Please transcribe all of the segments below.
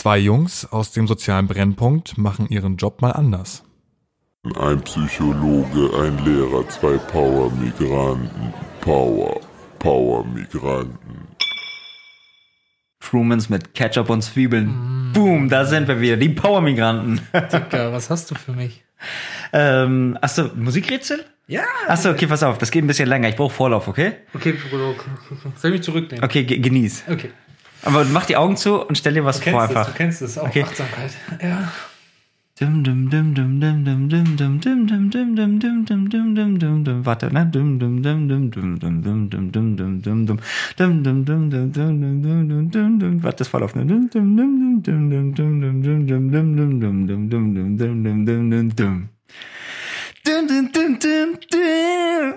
Zwei Jungs aus dem sozialen Brennpunkt machen ihren Job mal anders. Ein Psychologe, ein Lehrer, zwei Power-Migranten. Power, Power-Migranten. Trumans mit Ketchup und Zwiebeln. Boom, da sind wir wieder, die Power-Migranten. Dicker, was hast du für mich? ähm, achso, Musikrätsel? Ja. Achso, okay, pass auf, das geht ein bisschen länger. Ich brauche Vorlauf, okay? Okay, Bruder, okay, okay. Soll ich mich zurücknehmen? Okay, ge genieß. Okay. Aber mach die Augen zu und stell dir was Du vor einfach. du kennst es, auch Okay. Achtsamkeit. Ja. Dum, dum, dum, dum, dum, dum, dum, dum, dum, dum, dum, dum, dum, dum, dum, dum, dum, dum. Warte, ne? Dum, dum, dum, dum, dum, dum, dum, dum, dum, dum, dum, dum. Dum, dum, dum, dum, dum, dum, dum, dum, dum, dum. Warte, das voll auf, ne? Dum, dum, dum, dum, dum, dum, dum, dum, dum, dum, dum, dum, dum, dum, dum, dum, dum, dum, dum, dum. Dum, dum, dum, dum,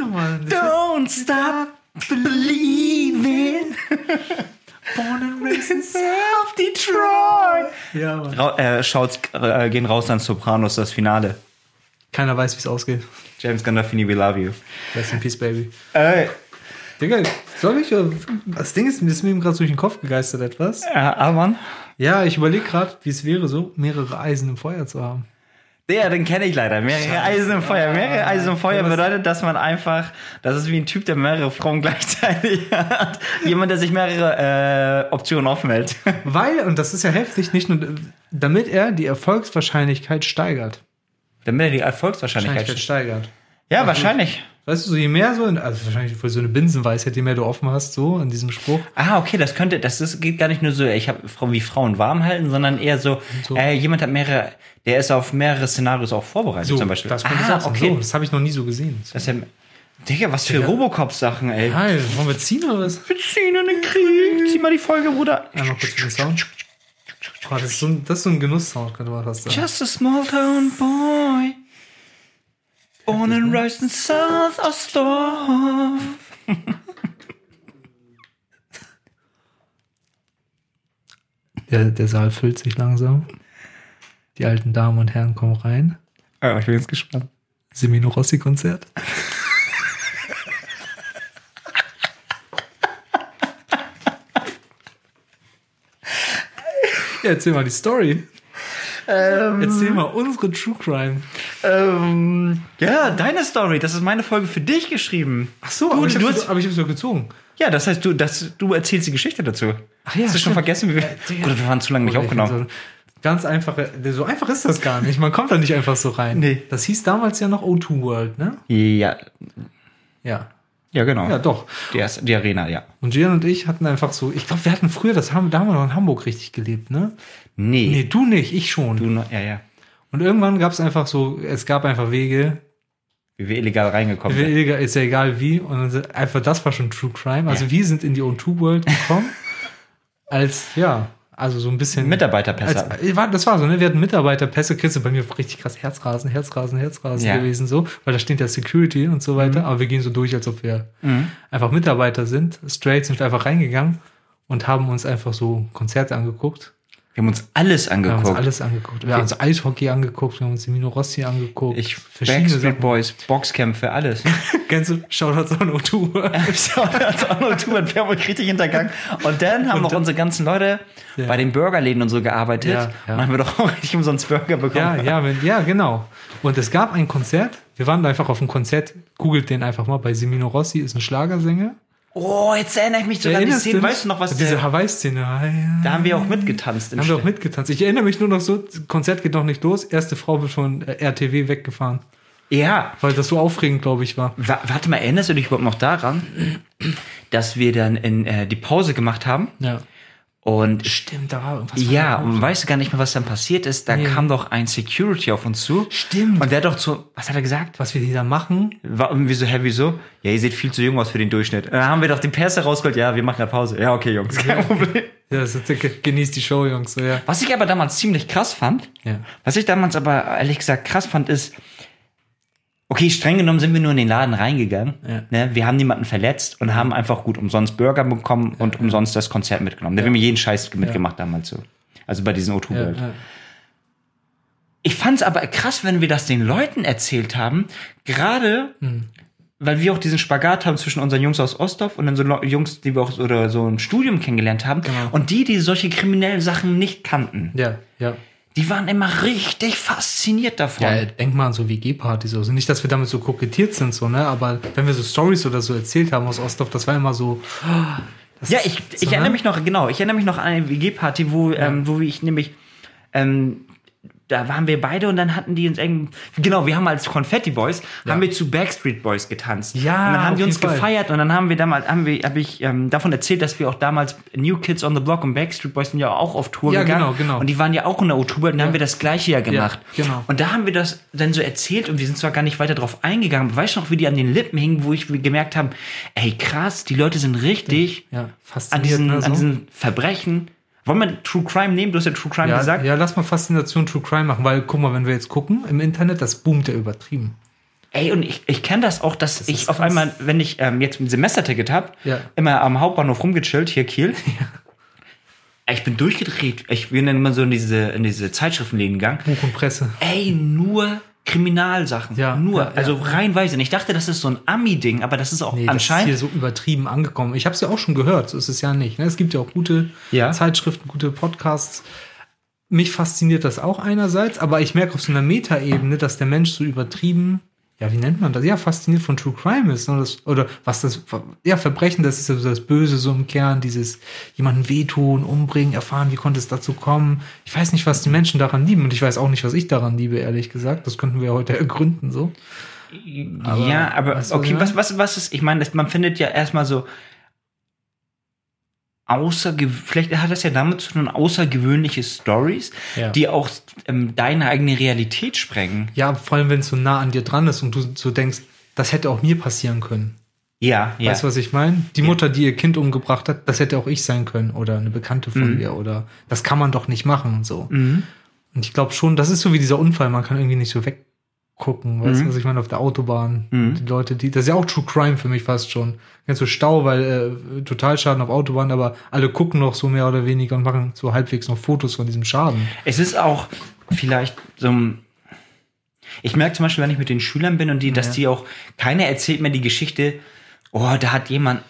nochmal? Don't stop believing. Born and raised in Self Detroit. Ja, Mann. Ra äh, schaut's, äh, gehen raus an Sopranos, das Finale. Keiner weiß, wie es ausgeht. James Gandolfini, we love you. Rest in peace, baby. Äh, Digga, soll ich? oder- Das Ding ist, mir ist mir eben gerade durch den Kopf gegeistert etwas. äh, Alman? Ja, ich überlege gerade, wie es wäre, so mehrere Eisen im Feuer zu haben. Der, den kenne ich leider. Mehrere Eisen im Feuer. Mehrere Eisen im Feuer bedeutet, dass man einfach, das ist wie ein Typ, der mehrere Frauen gleichzeitig hat. Jemand, der sich mehrere äh, Optionen offen hält. Weil, und das ist ja heftig, nicht nur, damit er die Erfolgswahrscheinlichkeit steigert. Damit er die Erfolgswahrscheinlichkeit. Wahrscheinlichkeit steigert. Ja, wahrscheinlich. Weißt du, so je mehr so, also wahrscheinlich für so eine Binsenweisheit, je mehr du offen hast, so in diesem Spruch. Ah, okay, das könnte, das ist, geht gar nicht nur so, ich habe wie Frauen warm halten, sondern eher so, so. Äh, jemand hat mehrere, der ist auf mehrere Szenarios auch vorbereitet So, zum Beispiel. das könnte ah, sein. okay. So, das habe ich noch nie so gesehen. So. Das ist ja, Digga, was für Robocop-Sachen, ey. Hi, wollen wir ziehen oder was? Wir ziehen in den Krieg. Zieh mal die Folge, Bruder. Einmal kurz den Sound. Oh, das, ist so ein, das ist so ein Genusssound, könnte man fast sagen. Just a small town boy. Born and raised in South Ostdorf. Der, der Saal füllt sich langsam. Die alten Damen und Herren kommen rein. Ah, ich bin jetzt gespannt. Semino Rossi Konzert. ja, erzähl mal die Story. erzähl mal unsere True Crime. Ähm, ja, deine Story. Das ist meine Folge für dich geschrieben. Ach so, Du- aber ich du hast- aber ich hab's doch gezogen. Ja, das heißt, du, das, du erzählst die Geschichte dazu. Ach ja, Hast du schon vergessen, wie wir. Digga. Oder wir waren zu lange nicht aufgenommen. So ganz einfache, so einfach ist das gar nicht. Man kommt da nicht einfach so rein. Nee. Das hieß damals ja noch O2 World, ne? Ja, Ja. ja, genau. Ja, doch. Die, erste- die Arena, ja. Und Gian und ich hatten einfach so, ich glaube, wir hatten früher, das haben, da haben wir noch in Hamburg richtig gelebt, ne? Nee. Nee, du nicht, ich schon. Du noch, ja, ja. Und irgendwann gab es einfach so, es gab einfach Wege, Wie wir illegal reingekommen wir- sind. illegal- ist ja egal wie, und dann sind- einfach das war schon True Crime. Also Ja. wir sind in die O2 World gekommen, als, ja, also so ein bisschen. Mitarbeiterpässe. Als, äh, war- das war so, ne? Wir hatten Mitarbeiterpässe, du bei mir richtig krass Herzrasen, Herzrasen, Herzrasen Ja. gewesen, so, weil da steht ja Security und so weiter, aber wir gehen so durch, als ob wir Mhm. einfach Mitarbeiter sind. Straight sind wir einfach reingegangen und haben uns einfach so Konzerte angeguckt. Wir haben uns alles Wir haben uns angeguckt. alles angeguckt. Wir haben uns Eishockey angeguckt, wir haben uns Mino Rossi angeguckt. Ich, verschiedene Backstreet Sachen. Boys, Boxkämpfe, alles. Kennst du Shoutouts an O2? Shoutouts an O2 und wir haben uns richtig hintergangen. Und dann haben noch unsere ganzen Leute Ja. bei den Burgerläden und so gearbeitet. Ja, ja. Und haben wir doch auch richtig umsonst Burger bekommen. ja, ja, ja, genau. Und es gab ein Konzert. Wir waren einfach auf dem Konzert. Googelt den einfach mal. Bei Semino Rossi ist ein Schlagersänger. Oh, jetzt erinnere ich mich sogar an die Erinnerst Szene. dich? Weißt du noch, was Diese Hawaii-Szene. Da haben wir auch mitgetanzt. Im haben wir auch mitgetanzt. Ich erinnere mich nur noch so, das Konzert geht noch nicht los. Erste Frau wird von äh, RTW weggefahren. Ja. Weil das so aufregend, glaube ich, war. Wa warte mal, erinnerst du dich überhaupt noch daran, dass wir dann in äh, die Pause gemacht haben? Ja. Und Stimmt, da war irgendwas. ja, und weißt du gar nicht mehr, was dann passiert ist? Da Nee. kam doch ein Security auf uns zu. Stimmt. Und der hat doch zu, was hat er gesagt? was wir da machen. War irgendwie so, hä, wieso? Ja, ihr seht viel zu jung aus für den Durchschnitt. Dann haben wir doch die Pässe rausgeholt. Ja, wir machen gerade Pause. Ja, okay, Jungs, kein Problem. Ja, ist, genießt die Show, Jungs. So, ja. Was ich aber damals ziemlich krass fand, Ja. was ich damals aber ehrlich gesagt krass fand, ist, okay, streng genommen sind wir nur in den Laden reingegangen. Ja. Ne? Wir haben niemanden verletzt und haben einfach gut umsonst Burger bekommen und umsonst das Konzert mitgenommen. Da haben wir jeden Scheiß mitgemacht damals so. Also bei diesen O2 Ja, World. ich fand es aber krass, wenn wir das den Leuten erzählt haben, gerade Hm. weil wir auch diesen Spagat haben zwischen unseren Jungs aus Ostdorf und dann so Jungs, die wir auch oder so im Studium kennengelernt haben Genau. und die, die solche kriminellen Sachen nicht kannten, Ja, ja. Die waren immer richtig fasziniert davon. Ja, denk mal an so WG-Partys. Also nicht, dass wir damit so kokettiert sind, so, ne? Aber wenn wir so Stories oder so erzählt haben aus Ostdorf, das war immer so. Ja, ich, so, ich ne? erinnere mich noch, genau, ich erinnere mich noch an eine WG-Party, wo, ähm, wo ich nämlich, ähm, da waren wir beide und dann hatten die uns irgendwie, genau, wir haben als Confetti Boys, haben wir zu Backstreet Boys getanzt. Ja, Und dann haben die uns Fall. gefeiert und dann haben wir damals, haben wir, habe ich ähm, davon erzählt, dass wir auch damals New Kids on the Block und Backstreet Boys sind ja auch auf Tour Ja, gegangen. genau, genau. Und die waren ja auch in der O-Tour und dann haben wir das gleiche ja gemacht. genau. Und da haben wir das dann so erzählt und wir sind zwar gar nicht weiter drauf eingegangen, aber weißt du noch, wie die an den Lippen hingen, wo ich gemerkt habe, ey krass, die Leute sind richtig Ja, an diesen, ne, so. an diesen Verbrechen. Wollen wir True Crime nehmen? Du hast ja True Crime ja, gesagt. ja, lass mal Faszination True Crime machen, weil guck mal, wenn wir jetzt gucken im Internet, das boomt ja übertrieben. Ey, und ich, ich kenne das auch, dass ich ist auf krass. einmal, wenn ich ähm, jetzt ein Semesterticket habe, Ja. immer am Hauptbahnhof rumgechillt, hier Kiel. Ey, Ich bin durchgedreht. Ich bin dann immer so in diese, in diese Zeitschriftenläden gegangen. Buch und Presse. Ey, nur Kriminalsachen. Ja, nur. ja, ja. also reihenweise. Und ich dachte, das ist so ein Ami-Ding, aber das ist auch Nee, das ist anscheinend. hier so übertrieben angekommen. Ich habe es ja auch schon gehört, so ist es ja nicht. Ne? Es gibt ja auch gute Ja. Zeitschriften, gute Podcasts. Mich fasziniert das auch einerseits, aber ich merke auf so einer Metaebene, dass der Mensch so übertrieben, ja, wie nennt man das? Ja, fasziniert von True Crime ist. Ne? Das, oder was das, ja, Verbrechen, das ist ja das Böse so im Kern, dieses jemanden wehtun, umbringen, erfahren, wie konnte es dazu kommen. Ich weiß nicht, was die Menschen daran lieben und ich weiß auch nicht, was ich daran liebe, ehrlich gesagt. Das könnten wir heute ergründen, so. ja, aber du, okay, was was, was, was ist, ich meine, man findet ja erstmal so außerge vielleicht hat das ja damit zu tun, außergewöhnliche Stories, Ja. die auch ähm, deine eigene Realität sprengen. Ja, vor allem, wenn es so nah an dir dran ist und du so denkst, das hätte auch mir passieren können. Ja, ja. Weißt du, was ich meine? Die Mutter, die ihr Kind umgebracht hat, das hätte auch ich sein können oder eine Bekannte von mir oder das kann man doch nicht machen und so. Mhm. Und ich glaube schon, das ist so wie dieser Unfall, man kann irgendwie nicht so weggucken, weißt du, was ich meine, auf der Autobahn. Die Leute, die, das ist ja auch True Crime für mich fast schon. Ganz so Stau, weil äh, Totalschaden auf Autobahn, aber alle gucken noch so mehr oder weniger und machen so halbwegs noch Fotos von diesem Schaden. Es ist auch vielleicht so ein. Ich merke zum Beispiel, wenn ich mit den Schülern bin und die, dass die auch, keiner erzählt mir die Geschichte, oh, da hat jemand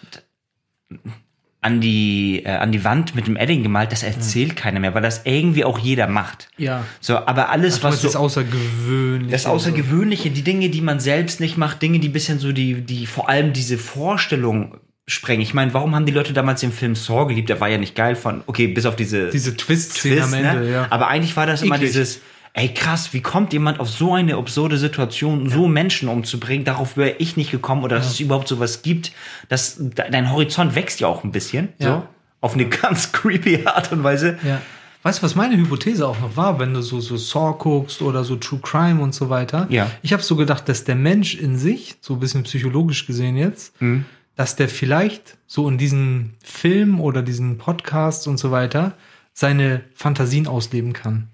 an die, äh, an die Wand mit dem Edding gemalt, das erzählt keiner mehr, weil das irgendwie auch jeder macht. Ja. So, aber alles, Was was so, außergewöhnlich. das Außergewöhnliche, die Dinge, die man selbst nicht macht, Dinge, die bisschen so die, die vor allem diese Vorstellung sprengen. Ich meine, warum haben die Leute damals den Film Saw geliebt? Der war ja nicht geil von, okay, bis auf diese, Diese Twist-Szene am Ende, ne? ja. Aber eigentlich war das immer Eklig. dieses, ey krass, wie kommt jemand auf so eine absurde Situation, so Menschen umzubringen? Darauf wäre ich nicht gekommen oder dass es überhaupt sowas gibt. Das, de- dein Horizont wächst ja auch ein bisschen, so. Auf eine ganz creepy Art und Weise. Ja. Weißt du, was meine Hypothese auch noch war, wenn du so, so Saw guckst oder so True Crime und so weiter? Ja. Ich habe so gedacht, dass der Mensch in sich, so ein bisschen psychologisch gesehen jetzt, Mhm. dass der vielleicht so in diesen Filmen oder diesen Podcasts und so weiter seine Fantasien ausleben kann.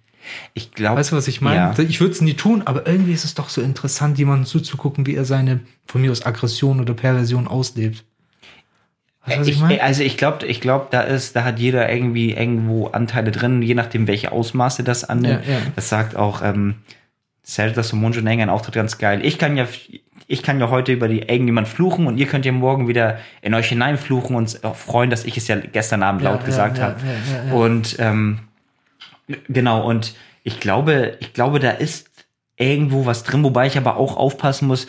Ich glaube. Weißt du, was ich meine? Ja. Ich würde es nie tun, aber irgendwie ist es doch so interessant, jemandem zuzugucken, wie er seine, von mir aus Aggression oder Perversion auslebt. Weißt du, was ich, Ich, meine? also ich glaube, ich glaube, da ist, da hat jeder irgendwie irgendwo Anteile drin, je nachdem, welche Ausmaße das annimmt. Ja, ja. Das sagt auch ähm, Zelda Simon Schonenga einen Auftritt ganz geil. Ich kann ja, ich kann ja heute über die irgendjemand fluchen und ihr könnt ja morgen wieder in euch hineinfluchen und auch freuen, dass ich es ja gestern Abend Ja, laut ja, gesagt ja, habe. Und ähm, genau und ich glaube, ich glaube, da ist irgendwo was drin, wobei ich aber auch aufpassen muss.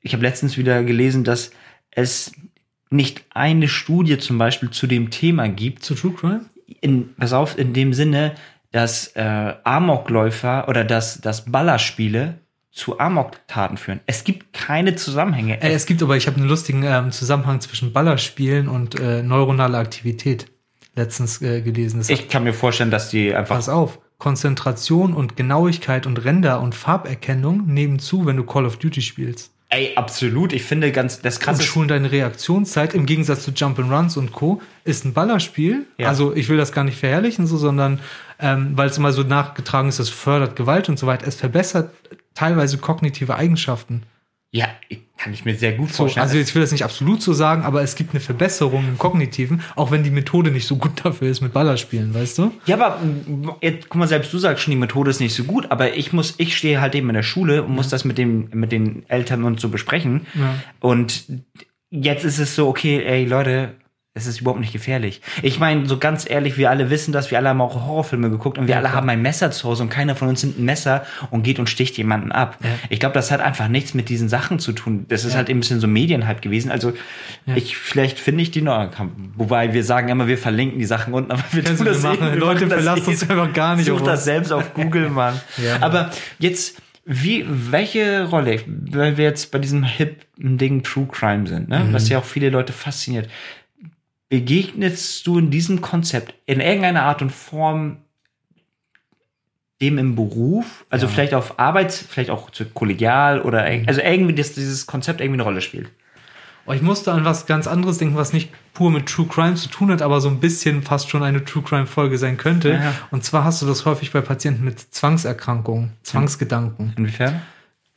Ich habe letztens wieder gelesen, dass es nicht eine Studie zum Beispiel zu dem Thema gibt, Zu True Crime? in, pass auf, in dem Sinne, dass äh, Amokläufer oder dass, dass Ballerspiele zu Amoktaten führen. Es gibt keine Zusammenhänge. Ey, es gibt aber, ich habe einen lustigen ähm, Zusammenhang zwischen Ballerspielen und äh, neuronaler Aktivität letztens äh, gelesen. Das ich kann mir vorstellen, dass die einfach Pass auf, Konzentration und Genauigkeit und Render- und Farberkennung nehmen zu, wenn du Call of Duty spielst. Ey, absolut. Ich finde ganz, das Und krasse schulen deine Reaktionszeit im Gegensatz zu Jump'n'Runs und Co. ist ein Ballerspiel. Ja. Also ich will das gar nicht verherrlichen, so, sondern ähm, weil es immer so nachgetragen ist, es fördert Gewalt und so weiter. Es verbessert teilweise kognitive Eigenschaften. Ja, kann ich mir sehr gut vorstellen. also ich will das nicht absolut so sagen, aber es gibt eine Verbesserung im Kognitiven, auch wenn die Methode nicht so gut dafür ist mit Ballerspielen, weißt du? Ja, aber jetzt, guck mal, selbst du sagst schon, die Methode ist nicht so gut, aber ich muss, ich stehe halt eben in der Schule und muss das mit dem, mit den Eltern und so besprechen. Ja. Und jetzt ist es so, okay, ey Leute, es ist überhaupt nicht gefährlich. Ich meine, so ganz ehrlich, wir alle wissen das, wir alle haben auch Horrorfilme geguckt und wir alle haben ein Messer zu Hause und keiner von uns nimmt ein Messer und geht und sticht jemanden ab. Ich glaube, das hat einfach nichts mit diesen Sachen zu tun. Das ist halt eben ein bisschen so Medienhype gewesen. Also ich, vielleicht finde ich die noch, wobei wir sagen immer, wir verlinken die Sachen unten, aber wir Also tun das machen- wir Leute eh. uns einfach gar nicht Such das selbst auf Google, Mann. Ja. Aber jetzt, wie, welche Rolle, weil wir jetzt bei diesem hippen Ding True Crime sind, ne? Mhm. was ja auch viele Leute fasziniert, begegnest du in diesem Konzept in irgendeiner Art und Form dem im Beruf, also vielleicht auf Arbeits, vielleicht auch zu kollegial oder Mhm. also irgendwie, dass dieses Konzept irgendwie eine Rolle spielt. Oh, ich musste an was ganz anderes denken, was nicht pur mit True Crime zu tun hat, aber so ein bisschen fast schon eine True Crime Folge sein könnte. Ja. Und zwar hast du das häufig bei Patienten mit Zwangserkrankungen, Zwangsgedanken. Inwiefern?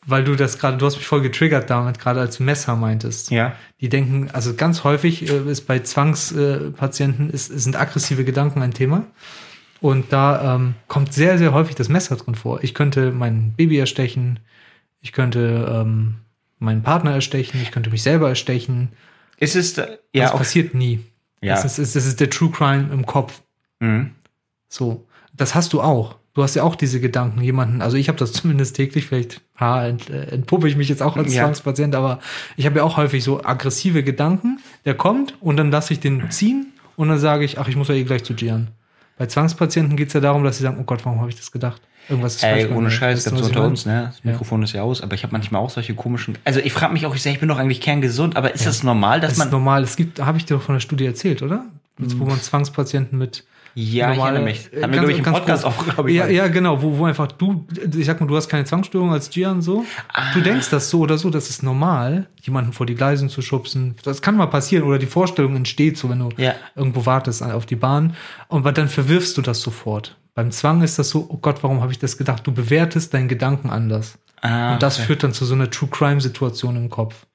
Weil du das gerade, du hast mich voll getriggert damit, gerade als Messer meintest. Ja. Die denken, also ganz häufig äh, ist bei Zwangspatienten äh, ist, sind aggressive Gedanken ein Thema. Und da ähm, kommt sehr, sehr häufig das Messer drin vor. Ich könnte mein Baby erstechen, ich könnte ähm, meinen Partner erstechen, ich könnte mich selber erstechen. Ist es, äh, ja, das passiert nie. Ja. Das, ist, das ist der True Crime im Kopf. Mhm. So, das hast du auch. Du hast ja auch diese Gedanken, jemanden, also ich habe das zumindest täglich, vielleicht ha, ent, äh, entpuppe ich mich jetzt auch als Ja. Zwangspatient, aber ich habe ja auch häufig so aggressive Gedanken, der kommt und dann lasse ich den ziehen und dann sage ich, ach, ich muss ja eh gleich zu Gian. Bei Zwangspatienten geht es ja darum, dass sie sagen, oh Gott, warum habe ich das gedacht? Irgendwas ist Ey, ohne. Scheiß, ganz unter uns, ne? Das Ja. Mikrofon ist ja aus, aber ich habe manchmal auch solche komischen. Also ich frage mich auch, ich sage, ich bin doch eigentlich kerngesund, aber ist das normal, dass Das man. ist normal. Es gibt, habe ich dir doch von der Studie erzählt, oder? Jetzt, Wo man Zwangspatienten mit ja, ich normale- erinnere mich. äh, Haben wir, glaube ich, im Podcast grob. auch, glaube ich. Ja, ja, genau, wo, wo einfach du, ich sag mal, du hast keine Zwangsstörung als Gian so. Du denkst das so oder so, das ist normal, jemanden vor die Gleisen zu schubsen. Das kann mal passieren oder die Vorstellung entsteht so, wenn du Ja. irgendwo wartest auf die Bahn. Und dann verwirfst du das sofort. Beim Zwang ist das so, oh Gott, warum habe ich das gedacht? Du bewertest deinen Gedanken anders. Ah, Und das okay. führt dann zu so einer True Crime Situation im Kopf.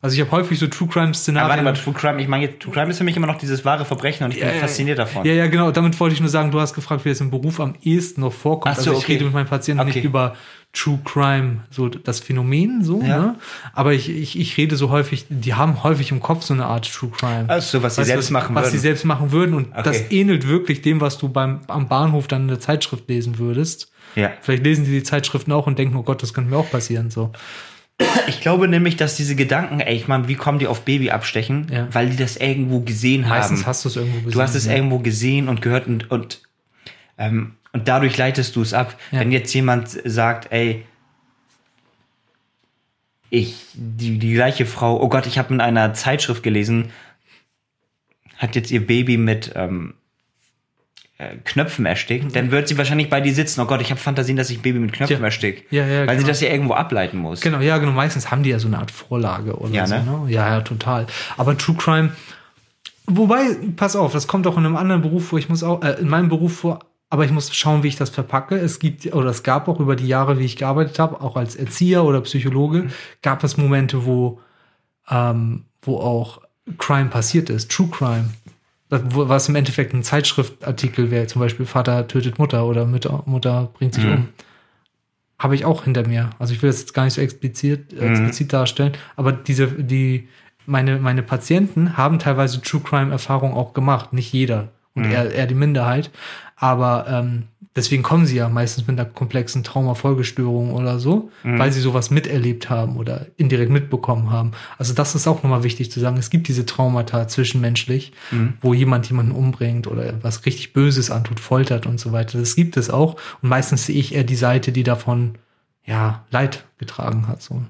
Also ich habe häufig so True Crime Szenarien. warte mal, True Crime, ich meine, jetzt, True Crime ist für mich immer noch dieses wahre Verbrechen und ich bin fasziniert davon. Ja, ja, genau. Damit wollte ich nur sagen, du hast gefragt, wie es im Beruf am ehesten noch vorkommt. So, also ich okay. rede mit meinen Patienten Okay. nicht über True Crime, so das Phänomen, so, Ja. ne? Aber ich, ich, ich rede so häufig, die haben häufig im Kopf so eine Art True Crime. Ach so, was sie Weißt selbst machen was würden. sie selbst machen würden. Und Okay. das ähnelt wirklich dem, was du beim, am Bahnhof dann in der Zeitschrift lesen würdest. Ja. Vielleicht lesen die die Zeitschriften auch und denken, oh Gott, das könnte mir auch passieren, so. Ich glaube nämlich, dass diese Gedanken, ey, ich meine, wie kommen die auf Baby abstechen? Ja. Weil die das irgendwo gesehen Meistens haben. hast du es irgendwo gesehen. Du hast es ja. irgendwo gesehen und gehört und, und, ähm, und dadurch leitest du es ab. Ja. Wenn jetzt jemand sagt, ey, ich, die, die gleiche Frau, oh Gott, ich habe in einer Zeitschrift gelesen, hat jetzt ihr Baby mit ähm, äh, Knöpfen erstickt, dann wird sie wahrscheinlich bei dir sitzen, oh Gott, ich habe Fantasien, dass ich ein Baby mit Knöpfen Ja. erstick. Ja, ja, Weil sie genau. das ja irgendwo ableiten muss. Genau, ja, genau. Meistens haben die ja so eine Art Vorlage oder Ja, so. ne? Ne? Ja, ja, total. Aber True Crime, wobei, pass auf, das kommt auch in einem anderen Beruf vor. Ich muss auch, äh, in meinem Beruf vor, aber ich muss schauen, wie ich das verpacke. Es gibt, oder es gab auch über die Jahre, wie ich gearbeitet habe, auch als Erzieher oder Psychologe, gab es Momente, wo, ähm, wo auch Crime passiert ist, True Crime. Was im Endeffekt ein Zeitschriftartikel wäre, zum Beispiel Vater tötet Mutter oder Mutter, Mutter bringt sich um habe ich auch hinter mir. Also ich will das jetzt gar nicht so explizit, äh, explizit darstellen, aber diese, die, meine, meine Patienten haben teilweise True Crime Erfahrung auch gemacht. Nicht jeder und eher, eher die Minderheit. Aber ähm, deswegen kommen sie ja meistens mit einer komplexen Traumafolgestörung oder so, weil sie sowas miterlebt haben oder indirekt mitbekommen haben. Also das ist auch nochmal wichtig zu sagen. Es gibt diese Traumata zwischenmenschlich, wo jemand jemanden umbringt oder was richtig Böses antut, foltert und so weiter. Das gibt es auch. Und meistens sehe ich eher die Seite, die davon ja Leid getragen hat. So.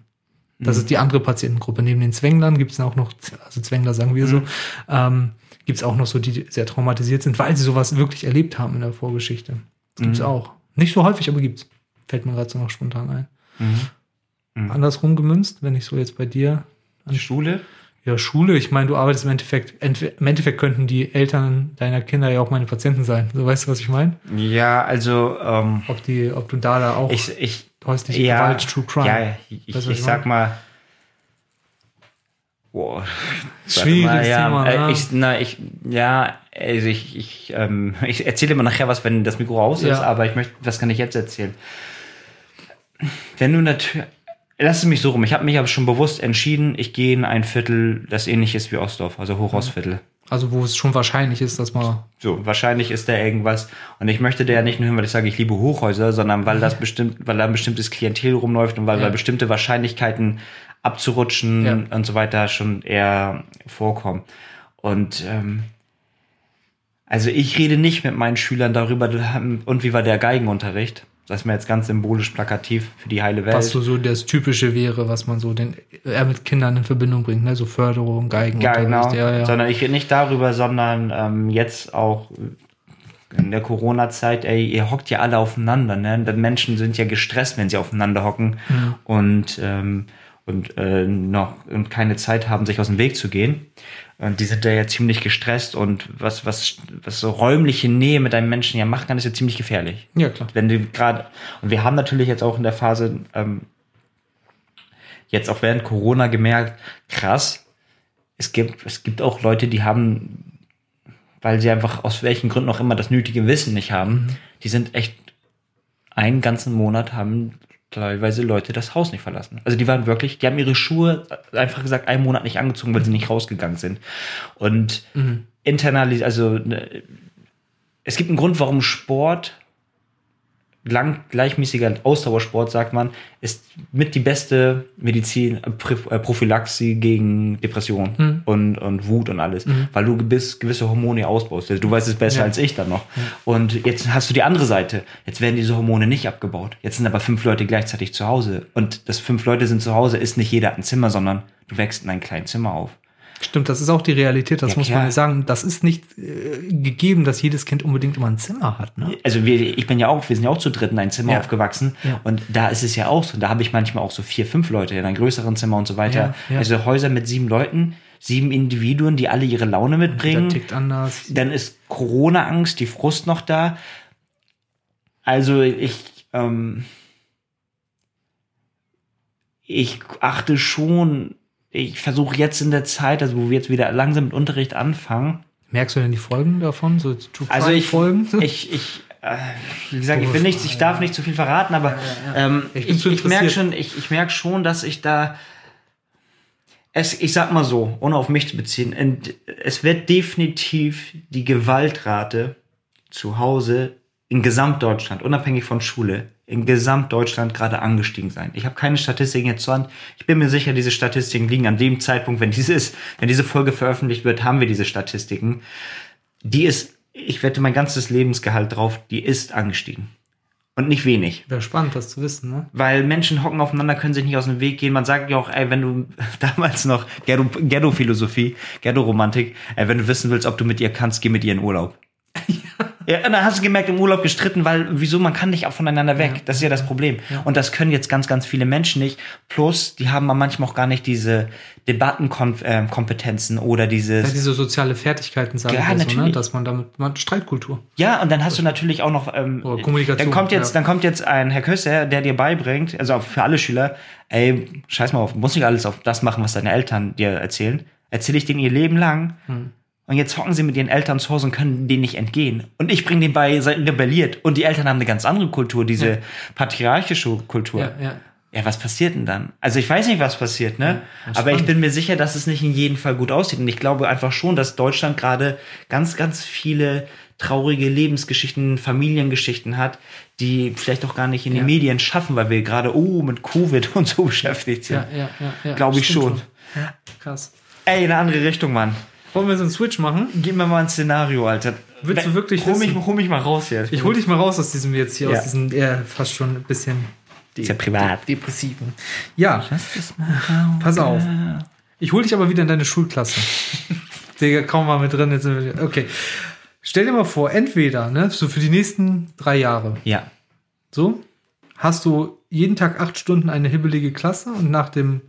Das ist die andere Patientengruppe. Neben den Zwänglern gibt es auch noch, also Zwängler sagen wir so, ähm, gibt es auch noch so, die sehr traumatisiert sind, weil sie sowas wirklich erlebt haben in der Vorgeschichte. Das gibt's auch. Nicht so häufig, aber gibt's. Fällt mir gerade so noch spontan ein. Andersrum gemünzt, wenn ich so jetzt bei dir Schule? ja, Schule, ich meine, du arbeitest im Endeffekt, im Endeffekt könnten die Eltern deiner Kinder ja auch meine Patienten sein. So weißt du, was ich meine? Ja, also, ähm, Ob die, ob du da da auch ich, ich, häusliche ja, Gewalt, True Crime. Ja, ich, Weißt ich ich sag mal, Boah. Schwieriges ja, Thema, äh, ne? ich, na, ich, ja, also ich, ich, ähm, ich erzähle immer nachher was, wenn das Mikro aus ist, Ja. aber ich möchte, was kann ich jetzt erzählen? Wenn du natürlich, lass es mich so rum, ich habe mich aber schon bewusst entschieden, ich gehe in ein Viertel, das ähnlich ist wie Ostdorf, also Hochhausviertel. Also wo es schon wahrscheinlich ist, dass man. So, wahrscheinlich ist da irgendwas. Und ich möchte da ja nicht nur hin, weil ich sage, ich liebe Hochhäuser, sondern weil das bestimmt, weil da ein bestimmtes Klientel rumläuft und weil Ja. da bestimmte Wahrscheinlichkeiten abzurutschen Ja. und so weiter schon eher vorkommen. Und ähm, also ich rede nicht mit meinen Schülern darüber, und wie war der Geigenunterricht. Das ist mir jetzt ganz symbolisch plakativ für die heile Welt. Was so, so das Typische wäre, was man so den, eher mit Kindern in Verbindung bringt, ne? So Förderung, Geigen. Ja, genau. Ja, ja. Sondern ich rede nicht darüber, sondern ähm, jetzt auch in der Corona-Zeit, ey, ihr hockt ja alle aufeinander, ne? Die Menschen sind ja gestresst, wenn sie aufeinander hocken und, ähm, und äh, noch und keine Zeit haben, sich aus dem Weg zu gehen. Und die sind da ja ziemlich gestresst und was, was, was so räumliche Nähe mit einem Menschen ja machen kann, ist ja ziemlich gefährlich ja, klar. wenn du gerade und wir haben natürlich jetzt auch in der Phase ähm, jetzt auch während Corona gemerkt, krass, es gibt es gibt auch Leute, die haben, weil sie einfach aus welchen Gründen auch immer das nötige Wissen nicht haben, die sind echt einen ganzen Monat haben teilweise Leute das Haus nicht verlassen. Also die waren wirklich, die haben ihre Schuhe einfach gesagt einen Monat nicht angezogen, weil sie nicht rausgegangen sind. Und internalis, also ne, es gibt einen Grund, warum Sport, lang gleichmäßiger Ausdauersport, sagt man, ist mit die beste Medizin, äh, äh, Prophylaxe gegen Depression und, und Wut und alles, weil du gewiss, gewisse Hormone ausbaust. Also du weißt es besser Ja. als ich dann noch. Und jetzt hast du die andere Seite. Jetzt werden diese Hormone nicht abgebaut. Jetzt sind aber fünf Leute gleichzeitig zu Hause. Und das fünf Leute sind zu Hause, ist nicht jeder ein Zimmer, sondern du wächst in einem kleinen Zimmer auf. Stimmt, das ist auch die Realität, das Ja, muss klar. man sagen. Das ist nicht äh, gegeben, dass jedes Kind unbedingt immer ein Zimmer hat. Ne? also wir, ich bin ja auch, wir sind ja auch zu dritt in ein Zimmer Ja. aufgewachsen Ja. und da ist es ja auch so. Da habe ich manchmal auch so vier, fünf Leute in einem größeren Zimmer und so weiter. Also Häuser mit sieben Leuten, sieben Individuen, die alle ihre Laune mitbringen. tickt anders. Dann ist Corona-Angst, die Frust noch da. Also ich, ähm, ich achte schon, ich versuche jetzt in der Zeit, also wo wir jetzt wieder langsam mit Unterricht anfangen, Merkst du denn die Folgen davon? So also ich, Folgen? ich, ich, äh, wie gesagt, ich will nicht, ich darf nicht zu viel verraten, aber ähm, Ich ich, bin ich, merke schon, ich, ich merke schon, dass ich da, es, ich sag mal so, ohne auf mich zu beziehen, es wird definitiv die Gewaltrate zu Hause in Gesamtdeutschland, unabhängig von Schule, in Gesamtdeutschland gerade angestiegen sein. Ich habe keine Statistiken jetzt zur Hand. Ich bin mir sicher, diese Statistiken liegen an dem Zeitpunkt, wenn dieses, wenn diese Folge veröffentlicht wird, haben wir diese Statistiken. Die ist, ich wette mein ganzes Lebensgehalt drauf, die ist angestiegen. Und nicht wenig. Wäre spannend, das zu wissen, ne? Weil Menschen hocken aufeinander, können sich nicht aus dem Weg gehen. Man sagt ja auch, ey, wenn du damals noch Ghetto- Ghetto-Philosophie, Ghetto-Romantik, ey, wenn du wissen willst, ob du mit ihr kannst, geh mit ihr in Urlaub. Ja, und dann hast du gemerkt, im Urlaub gestritten, weil wieso, man kann nicht auch voneinander weg. Das ist ja das Problem. Und das können jetzt ganz, ganz viele Menschen nicht. Plus, die haben manchmal auch gar nicht diese Debattenkompetenzen oder Ja, dieses. diese soziale Fertigkeiten sagen Ja, wir so, ne? dass man damit, man Streitkultur. Ja, und dann hast du natürlich auch noch ähm, Oder Kommunikation, Dann kommt jetzt, ja. dann kommt jetzt ein Herr Köster, der dir beibringt, also für alle Schüler, ey, scheiß mal auf, muss nicht alles auf das machen, was deine Eltern dir erzählen. Erzähle ich denen ihr Leben lang. Hm. Und jetzt hocken sie mit ihren Eltern zu Hause und können denen nicht entgehen. Und ich bringe denen bei, ihr seid rebelliert. Und die Eltern haben eine ganz andere Kultur, diese patriarchische Kultur. Ja, ja. Ja, was passiert denn dann? Also ich weiß nicht, was passiert, ne? ist Aber ich bin mir sicher, dass es nicht in jedem Fall gut aussieht. Und ich glaube einfach schon, dass Deutschland gerade ganz, ganz viele traurige Lebensgeschichten, Familiengeschichten hat, die vielleicht auch gar nicht in Ja. den Medien schaffen, weil wir gerade, oh, mit Covid und so beschäftigt sind. Ja, ja, ja, ja. Glaube ich schon. Ja, krass. Ey, in eine andere Richtung, Mann. Wollen wir so einen Switch machen? Gib mir mal ein Szenario, Alter. Willst du wirklich hol mich, hol mich mal raus jetzt. Ich hol dich mal raus aus diesem jetzt hier, Ja. aus diesem eher fast schon ein bisschen Ist ja privat. depressiven. Ja, pass auf. Ich hol dich aber wieder in deine Schulklasse. Digga, kaum mal mit drin. Jetzt sind wir, okay. Stell dir mal vor, entweder, ne, so für die nächsten drei Jahre, Ja. so, hast du jeden Tag acht Stunden eine hibbelige Klasse und nach dem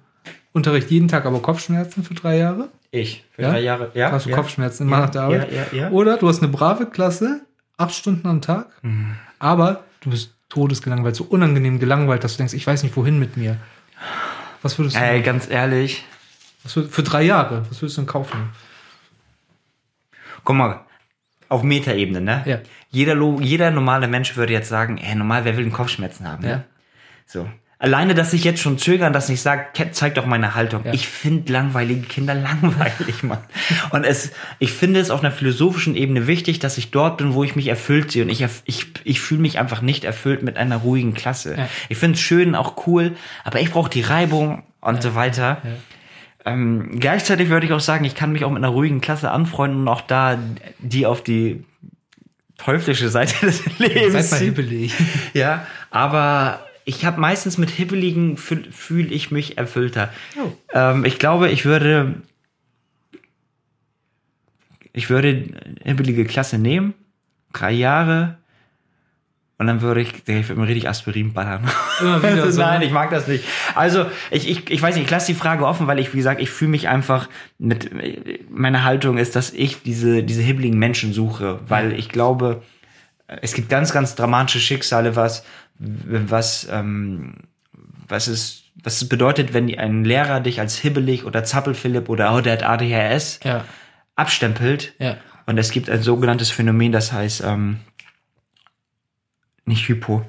Unterricht jeden Tag aber Kopfschmerzen für drei Jahre? Ich. Für Ja? drei Jahre. Ja. hast du ja. Kopfschmerzen immer Ja, nach der Arbeit? ja, ja, ja. Oder du hast eine brave Klasse, acht Stunden am Tag, Mhm. aber du bist todesgelangweilt, so unangenehm gelangweilt, dass du denkst, ich weiß nicht, wohin mit mir. Was würdest du Ey, ganz ehrlich, Was für, für drei Jahre. Was würdest du denn kaufen? Guck mal, auf Metaebene, ne? Ja. Jeder, jeder normale Mensch würde jetzt sagen, ey, normal, wer will den Kopfschmerzen haben? Ne? Ja. So. Alleine, dass ich jetzt schon zögern, das nicht sage, zeigt doch meine Haltung. Ja. Ich finde langweilige Kinder langweilig, Mann. Und es, ich finde es auf einer philosophischen Ebene wichtig, dass ich dort bin, wo ich mich erfüllt sehe. Und ich, ich, ich fühle mich einfach nicht erfüllt mit einer ruhigen Klasse. Ja. Ich finde es schön, auch cool, aber ich brauche die Reibung und so weiter. Ja. Ähm, gleichzeitig würde ich auch sagen, ich kann mich auch mit einer ruhigen Klasse anfreunden und auch da die auf die teuflische Seite des Lebens Seid mal hibbelig. Ja, aber ich habe meistens mit Hibbeligen fühle fühl ich mich erfüllter. Oh. Ähm, ich glaube, ich würde ich würde hibbelige Klasse nehmen, drei Jahre und dann würde ich, ich würde mir richtig Aspirin ballern. Wieder so. Nein, ich mag das nicht. Also, ich, ich, ich weiß nicht, ich lasse die Frage offen, weil ich, wie gesagt, ich fühle mich einfach mit, meine Haltung ist, dass ich diese, diese hibbeligen Menschen suche, weil ich glaube, es gibt ganz, ganz dramatische Schicksale, was, was, ähm, was es, was es bedeutet, wenn ein Lehrer dich als hibbelig oder Zappelphilipp oder oh, der hat ADHS Ja. abstempelt. Ja. Und es gibt ein sogenanntes Phänomen, das heißt, ähm, nicht Hypo.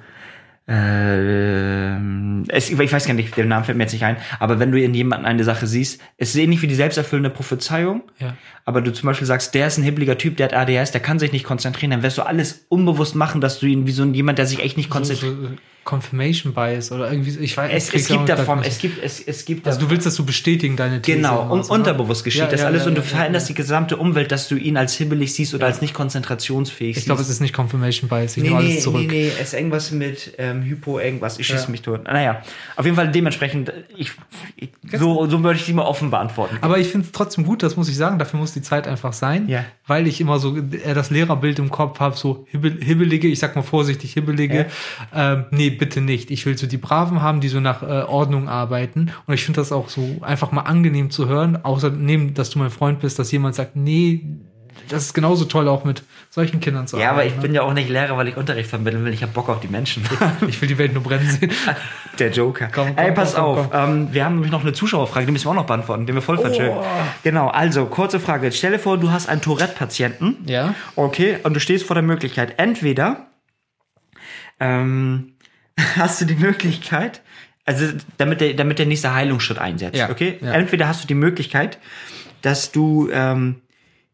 Ähm, es, ich weiß gar nicht, der Name fällt mir jetzt nicht ein, aber wenn du in jemanden eine Sache siehst, es ist ähnlich wie die selbsterfüllende Prophezeiung, Ja. aber du zum Beispiel sagst, der ist ein hibbeliger Typ, der hat ADHS, der kann sich nicht konzentrieren, dann wirst du alles unbewusst machen, dass du ihn wie so ein jemand, der sich echt nicht So, konzentriert. so Confirmation Bias oder irgendwie, so, ich weiß es, es gibt davon, es gibt, es, es gibt Also du willst das so bestätigen, deine These. Genau, oder un so, ne? unterbewusst geschieht Ja, das ja, alles ja, und du veränderst die gesamte Umwelt, dass du ihn als hibbelig siehst oder als nicht konzentrationsfähig Ich glaube, siehst. es ist nicht Confirmation Bias. Ich Nee, nehme nee, alles zurück. nee, nee, es ist irgendwas mit ähm, Hypo, irgendwas. Ich schieße mich tot. Naja, auf jeden Fall dementsprechend, ich, ich, so, so würde ich die mal offen beantworten. Aber ich finde es trotzdem gut, das muss ich sagen, dafür muss die Zeit einfach sein, Ja. weil ich immer so äh, das Lehrerbild im Kopf habe, so hibbel, hibbelige, ich sag mal vorsichtig hibbelige, ähm, nee, bitte nicht. Ich will so die Braven haben, die so nach äh, Ordnung arbeiten und ich finde das auch so einfach mal angenehm zu hören, außerdem, dass du mein Freund bist, dass jemand sagt, nee, das ist genauso toll auch mit solchen Kindern zu Ja, aber ich arbeiten. bin ja auch nicht Lehrer, weil ich Unterricht vermitteln will. Ich habe Bock auf die Menschen. ne? ich will die Welt nur brennen sehen. Der Joker. Komm, komm, Ey, pass komm, auf. Ähm, wir haben nämlich noch eine Zuschauerfrage, die müssen wir auch noch beantworten, die wir voll verschön. Genau, also, kurze Frage. Jetzt stell dir vor, du hast einen Tourette-Patienten. Ja. Okay, und du stehst vor der Möglichkeit, entweder ähm, hast du die Möglichkeit, also damit der, damit der nächste Heilungsschritt einsetzt, Ja, okay? ja. Entweder hast du die Möglichkeit, dass du ähm,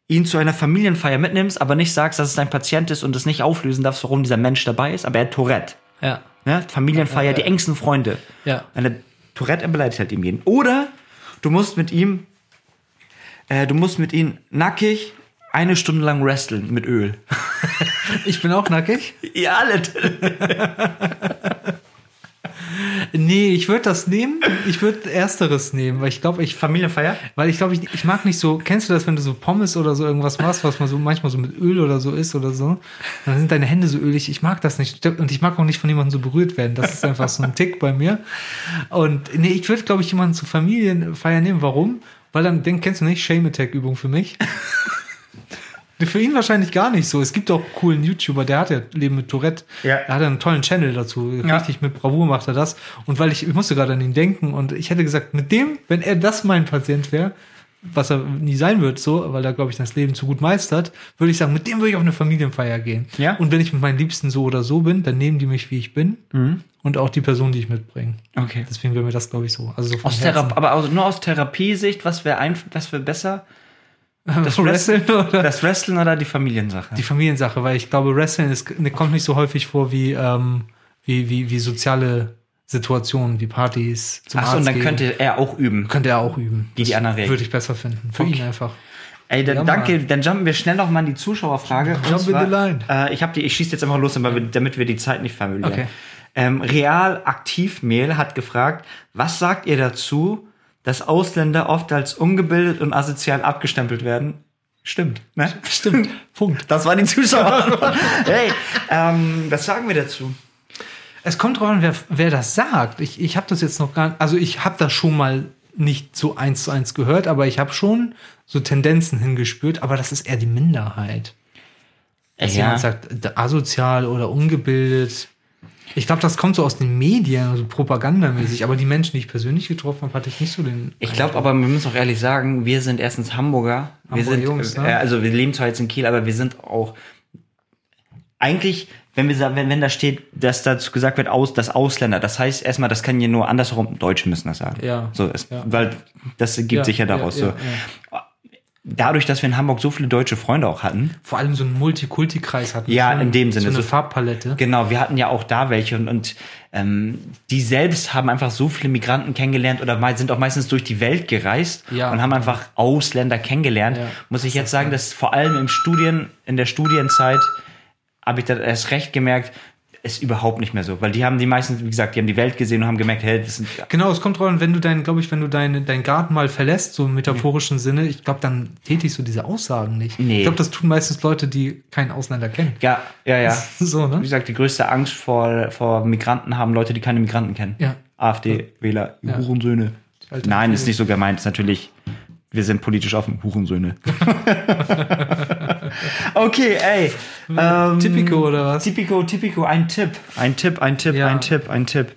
ihn zu einer Familienfeier mitnimmst, aber nicht sagst, dass es dein Patient ist und es nicht auflösen darfst, warum dieser Mensch dabei ist, aber er hat Tourette. Ja. Ne? Familienfeier, die engsten Freunde. Ja. Eine Tourette er beleidigt halt ihm jeden. Oder du musst mit ihm, äh, du musst mit ihm nackig eine Stunde lang wresteln mit Öl. Ich bin auch nackig. Ja, alle. Nee, ich würde das nehmen. Ich würde ersteres nehmen, weil ich glaube, ich Familienfeier? Weil ich glaube, ich, ich mag nicht so, kennst du das, wenn du so Pommes oder so irgendwas machst, was man so manchmal so mit Öl oder so isst oder so? Dann sind deine Hände so ölig. Ich mag das nicht. Und ich mag auch nicht von jemandem so berührt werden. Das ist einfach so ein Tick bei mir. Und nee, ich würde, glaube ich, jemanden zur Familienfeier nehmen. Warum? Weil dann, den kennst du nicht, Shame Attack Übung für mich. Für ihn wahrscheinlich gar nicht so. Es gibt auch coolen YouTuber, der hat ja Leben mit Tourette. Ja. Er hat einen tollen Channel dazu. Ja. Richtig mit Bravour macht er das. Und weil ich, ich musste gerade an ihn denken und ich hätte gesagt, mit dem, wenn er das mein Patient wäre, was er nie sein wird, so, weil er, glaube ich, das Leben zu gut meistert, würde ich sagen, mit dem würde ich auf eine Familienfeier gehen. Ja. Und wenn ich mit meinen Liebsten so oder so bin, dann nehmen die mich, wie ich bin. Mhm. Und auch die Person, die ich mitbringe. Okay. Deswegen wäre mir das, glaube ich, so. Also so Aus Herzen. Thera aber aus, nur aus Therapiesicht, was wäre ein, was wäre besser? Das Wrestling oder? Das Wrestling oder die Familiensache? Die Familiensache, weil ich glaube, Wrestling ist, ne, kommt nicht so häufig vor wie, ähm, wie, wie, wie soziale Situationen, wie Partys zum Achso, und dann gehen. könnte er auch üben. könnte er auch üben. Wie die Das anderen reagieren. Würde ich besser finden. Für ihn einfach. Ey, dann Ja, danke, dann jumpen wir schnell noch mal in die Zuschauerfrage. Jump in zwar, the line. Äh, ich habe die, ich schieße jetzt einfach los, damit wir, die Zeit nicht verlieren. Okay. Ähm, Real Aktivmail hat gefragt, was sagt ihr dazu, dass Ausländer oft als ungebildet und asozial abgestempelt werden? Stimmt, ne? Stimmt. Punkt. Das war die Zuschauer. hey, ähm, was sagen wir dazu? Es kommt drauf an, wer, wer das sagt. Ich, ich habe das jetzt noch gar also ich habe das schon mal nicht so eins zu eins gehört, aber ich habe schon so Tendenzen hingespürt, aber das ist eher die Minderheit. Dass Ja. jemand sagt, asozial oder ungebildet. Ich glaube, das kommt so aus den Medien, also propagandamäßig, aber die Menschen, die ich persönlich getroffen habe, hatte ich nicht so den. Ich glaube aber, wir müssen auch ehrlich sagen, wir sind erstens Hamburger. Wir Hamburger sind, Jungs, ne? äh, also wir leben zwar jetzt in Kiel, aber wir sind auch eigentlich, wenn wir sagen, wenn, wenn da steht, dass dazu gesagt wird, aus, das Ausländer, das heißt erstmal, das kann ja nur andersherum, Deutsche müssen das sagen. Ja. So, es, Ja. weil das gibt sich ja daraus ja, so. Dadurch, dass wir in Hamburg so viele deutsche Freunde auch hatten, Vor allem so einen Multikulti-Kreis hatten. Ja, in dem Sinne, So eine so- Farbpalette. Genau, wir hatten ja auch da welche und, und ähm, die selbst haben einfach so viele Migranten kennengelernt oder sind auch meistens durch die Welt gereist Ja. und haben einfach Ausländer kennengelernt. Ja. Muss ich jetzt sagen, dass vor allem im Studien, in der Studienzeit habe ich da erst recht gemerkt, ist überhaupt nicht mehr so, weil die haben die meisten, wie gesagt, die haben die Welt gesehen und haben gemerkt, hey, das sind Genau, es kommt drauf an, wenn du dein, glaube ich, wenn du deinen dein Garten mal verlässt, so im metaphorischen Sinne, ich glaube, dann tätigst du diese Aussagen nicht. Nee. Ich glaube, das tun meistens Leute, die keinen Ausländer kennen. ja, ja, ja. So, Wie ne? gesagt, die größte Angst vor, vor Migranten haben Leute, die keine Migranten kennen. Ja. AfD-Wähler, Ja. Hurensöhne. Nein, ist nicht so gemeint. Ist natürlich, wir sind politisch offen. Hurensöhne. okay, ey. Ähm, Typico oder was? Typico, Typico, ein Tipp. Ein Tipp, ein Tipp, Ja. ein Tipp, ein Tipp.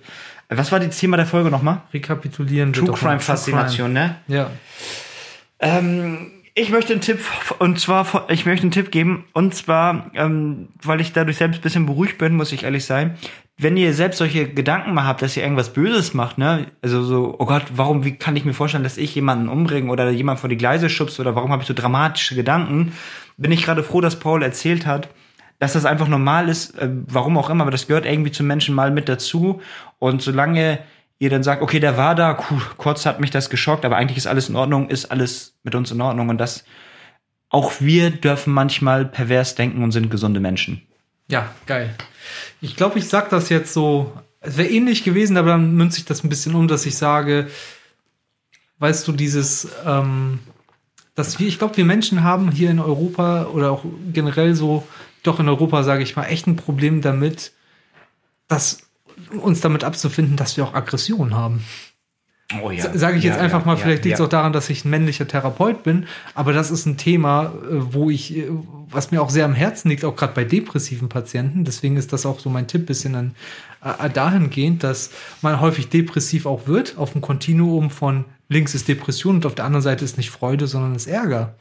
Was war das Thema der Folge nochmal? Rekapitulieren. True Crime Faszination, ne? Ja. Ähm, ich möchte einen Tipp, und zwar, ich möchte einen Tipp geben, und zwar, ähm, weil ich dadurch selbst ein bisschen beruhigt bin, muss ich ehrlich sein. Wenn ihr selbst solche Gedanken mal habt, dass ihr irgendwas Böses macht, ne, also so, oh Gott, warum, wie kann ich mir vorstellen, dass ich jemanden umbringe oder jemand vor die Gleise schubst oder warum habe ich so dramatische Gedanken, bin ich gerade froh, dass Paul erzählt hat, dass das einfach normal ist, äh, warum auch immer, aber das gehört irgendwie zum Menschen mal mit dazu. Und solange ihr dann sagt, okay, der war da, kurz hat mich das geschockt, aber eigentlich ist alles in Ordnung, ist alles mit uns in Ordnung und das, auch wir dürfen manchmal pervers denken und sind gesunde Menschen. Ja, geil. Ich glaube, ich sag das jetzt so, es wäre ähnlich gewesen, aber dann münze ich das ein bisschen um, dass ich sage, weißt du, dieses, ähm, dass wir, ich glaube, wir Menschen haben hier in Europa oder auch generell so, doch in Europa, sage ich mal, echt ein Problem damit, dass uns damit abzufinden, dass wir auch Aggression haben. Oh ja. Sage ich jetzt einfach mal, vielleicht liegt es auch daran, dass ich ein männlicher Therapeut bin, aber das ist ein Thema, äh, wo ich, äh, was mir auch sehr am Herzen liegt, auch gerade bei depressiven Patienten. Deswegen ist das auch so mein Tipp bisschen an, äh, dahingehend, dass man häufig depressiv auch wird, auf dem Kontinuum von links ist Depression und auf der anderen Seite ist nicht Freude, sondern ist Ärger.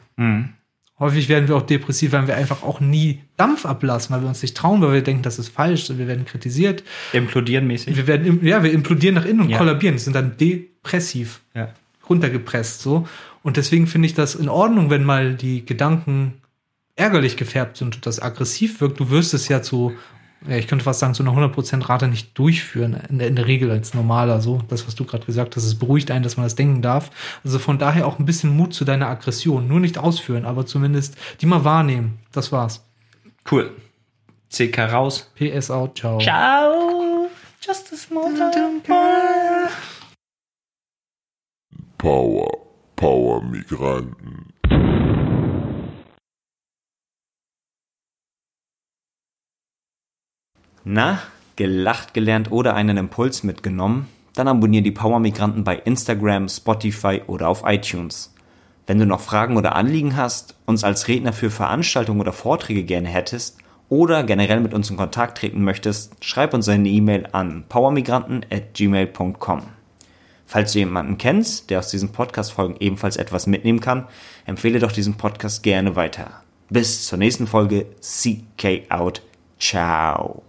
Häufig werden wir auch depressiv, weil wir einfach auch nie Dampf ablassen, weil wir uns nicht trauen, weil wir denken, das ist falsch, wir werden kritisiert. Implodieren mäßig. Wir werden, ja, wir implodieren nach innen und Ja. kollabieren, sind dann depressiv Ja. runtergepresst so. Und deswegen finde ich das in Ordnung, wenn mal die Gedanken ärgerlich gefärbt sind und das aggressiv wirkt. Du wirst es ja zu, ja, ich könnte fast sagen, zu einer 100% Rate nicht durchführen, in der, in der Regel als normaler so. Das, was du gerade gesagt hast, es beruhigt einen, dass man das denken darf. Also von daher auch ein bisschen Mut zu deiner Aggression. Nur nicht ausführen, aber zumindest die mal wahrnehmen. Das war's. Cool. CK raus. PS out, ciao. Ciao. Just a small Power, Power Migranten. Na, gelacht gelernt oder einen Impuls mitgenommen? Dann abonniere die Power Migranten bei Instagram, Spotify oder auf iTunes. Wenn du noch Fragen oder Anliegen hast, uns als Redner für Veranstaltungen oder Vorträge gerne hättest oder generell mit uns in Kontakt treten möchtest, schreib uns eine E-Mail an powermigranten@gmail.com. Falls du jemanden kennst, der aus diesen Podcast-Folgen ebenfalls etwas mitnehmen kann, empfehle doch diesen Podcast gerne weiter. Bis zur nächsten Folge. CK out. Ciao.